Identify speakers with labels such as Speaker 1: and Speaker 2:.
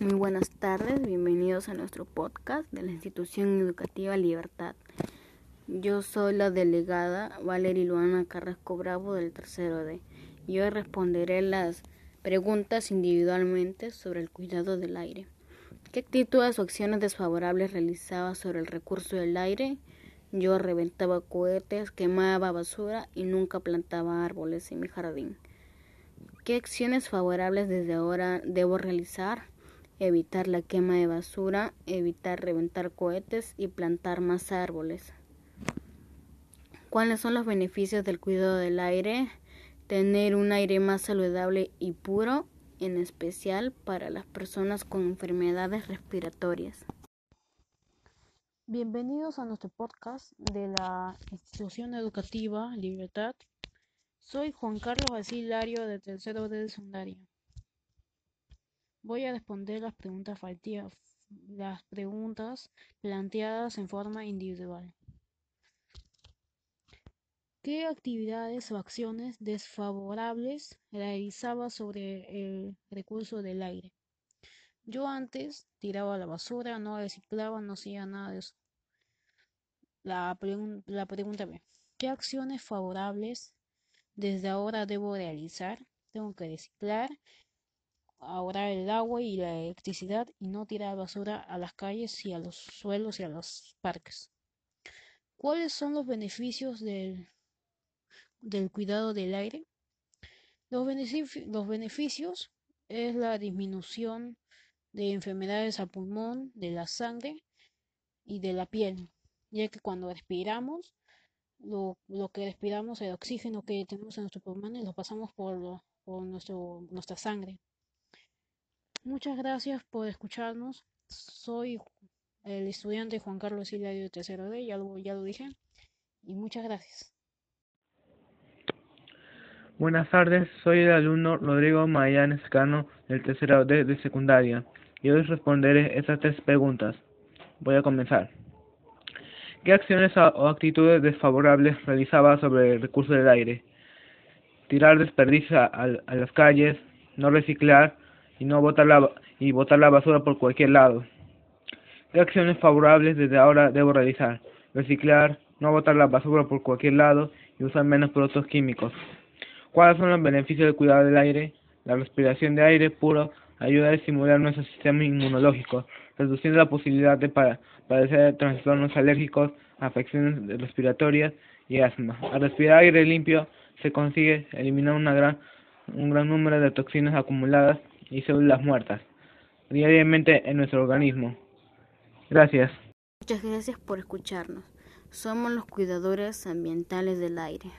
Speaker 1: Muy buenas tardes, bienvenidos a nuestro podcast de la institución educativa Libertad. Yo soy la delegada Valeria Luana Carrasco Bravo del tercero D. Y hoy responderé las preguntas individualmente sobre el cuidado del aire. ¿Qué actitudes o acciones desfavorables realizaba sobre el recurso del aire? Yo reventaba cohetes, quemaba basura y nunca plantaba árboles en mi jardín. ¿Qué acciones favorables desde ahora debo realizar? Evitar la quema de basura, evitar reventar cohetes y plantar más árboles. ¿Cuáles son los beneficios del cuidado del aire? Tener un aire más saludable y puro, en especial para las personas con enfermedades respiratorias.
Speaker 2: Bienvenidos a nuestro podcast de la institución educativa Libertad. Soy Juan Carlos Basilario de tercero de secundaria. Voy a responder las preguntas planteadas en forma individual. ¿Qué actividades o acciones desfavorables realizaba sobre el recurso del aire? Yo antes tiraba la basura, no reciclaba, no hacía nada de eso. La, la pregunta B. ¿Qué acciones favorables desde ahora debo realizar? Tengo que reciclar, ahorrar el agua y la electricidad y no tirar basura a las calles y a los suelos y a los parques. ¿Cuáles son los beneficios del, del cuidado del aire? Los, beneficios es la disminución de enfermedades al pulmón, de la sangre y de la piel, ya que cuando respiramos, lo, lo que respiramos, el oxígeno que tenemos en nuestro pulmón, lo pasamos por, por nuestro, nuestra sangre. Muchas gracias por escucharnos. Soy el estudiante Juan Carlos Hilario de tercero D, ya lo, ya lo dije. Y muchas gracias.
Speaker 3: Buenas tardes, soy el alumno Rodrigo Magallanes Cano del tercero D de secundaria y hoy responderé estas tres preguntas. Voy a comenzar. ¿Qué acciones o actitudes desfavorables realizaba sobre el recurso del aire? Tirar desperdicio a las calles, no reciclar, y no botar la, y botar la basura por cualquier lado. ¿Qué acciones favorables desde ahora debo realizar? Reciclar, no botar la basura por cualquier lado y usar menos productos químicos. ¿Cuáles son los beneficios del cuidado del aire? La respiración de aire puro ayuda a estimular nuestro sistema inmunológico, reduciendo la posibilidad de padecer trastornos alérgicos, afecciones respiratorias y asma. Al respirar aire limpio se consigue eliminar una gran, un gran número de toxinas acumuladas y células muertas diariamente en nuestro organismo. Gracias.
Speaker 1: Muchas gracias por escucharnos. Somos los cuidadores ambientales del aire.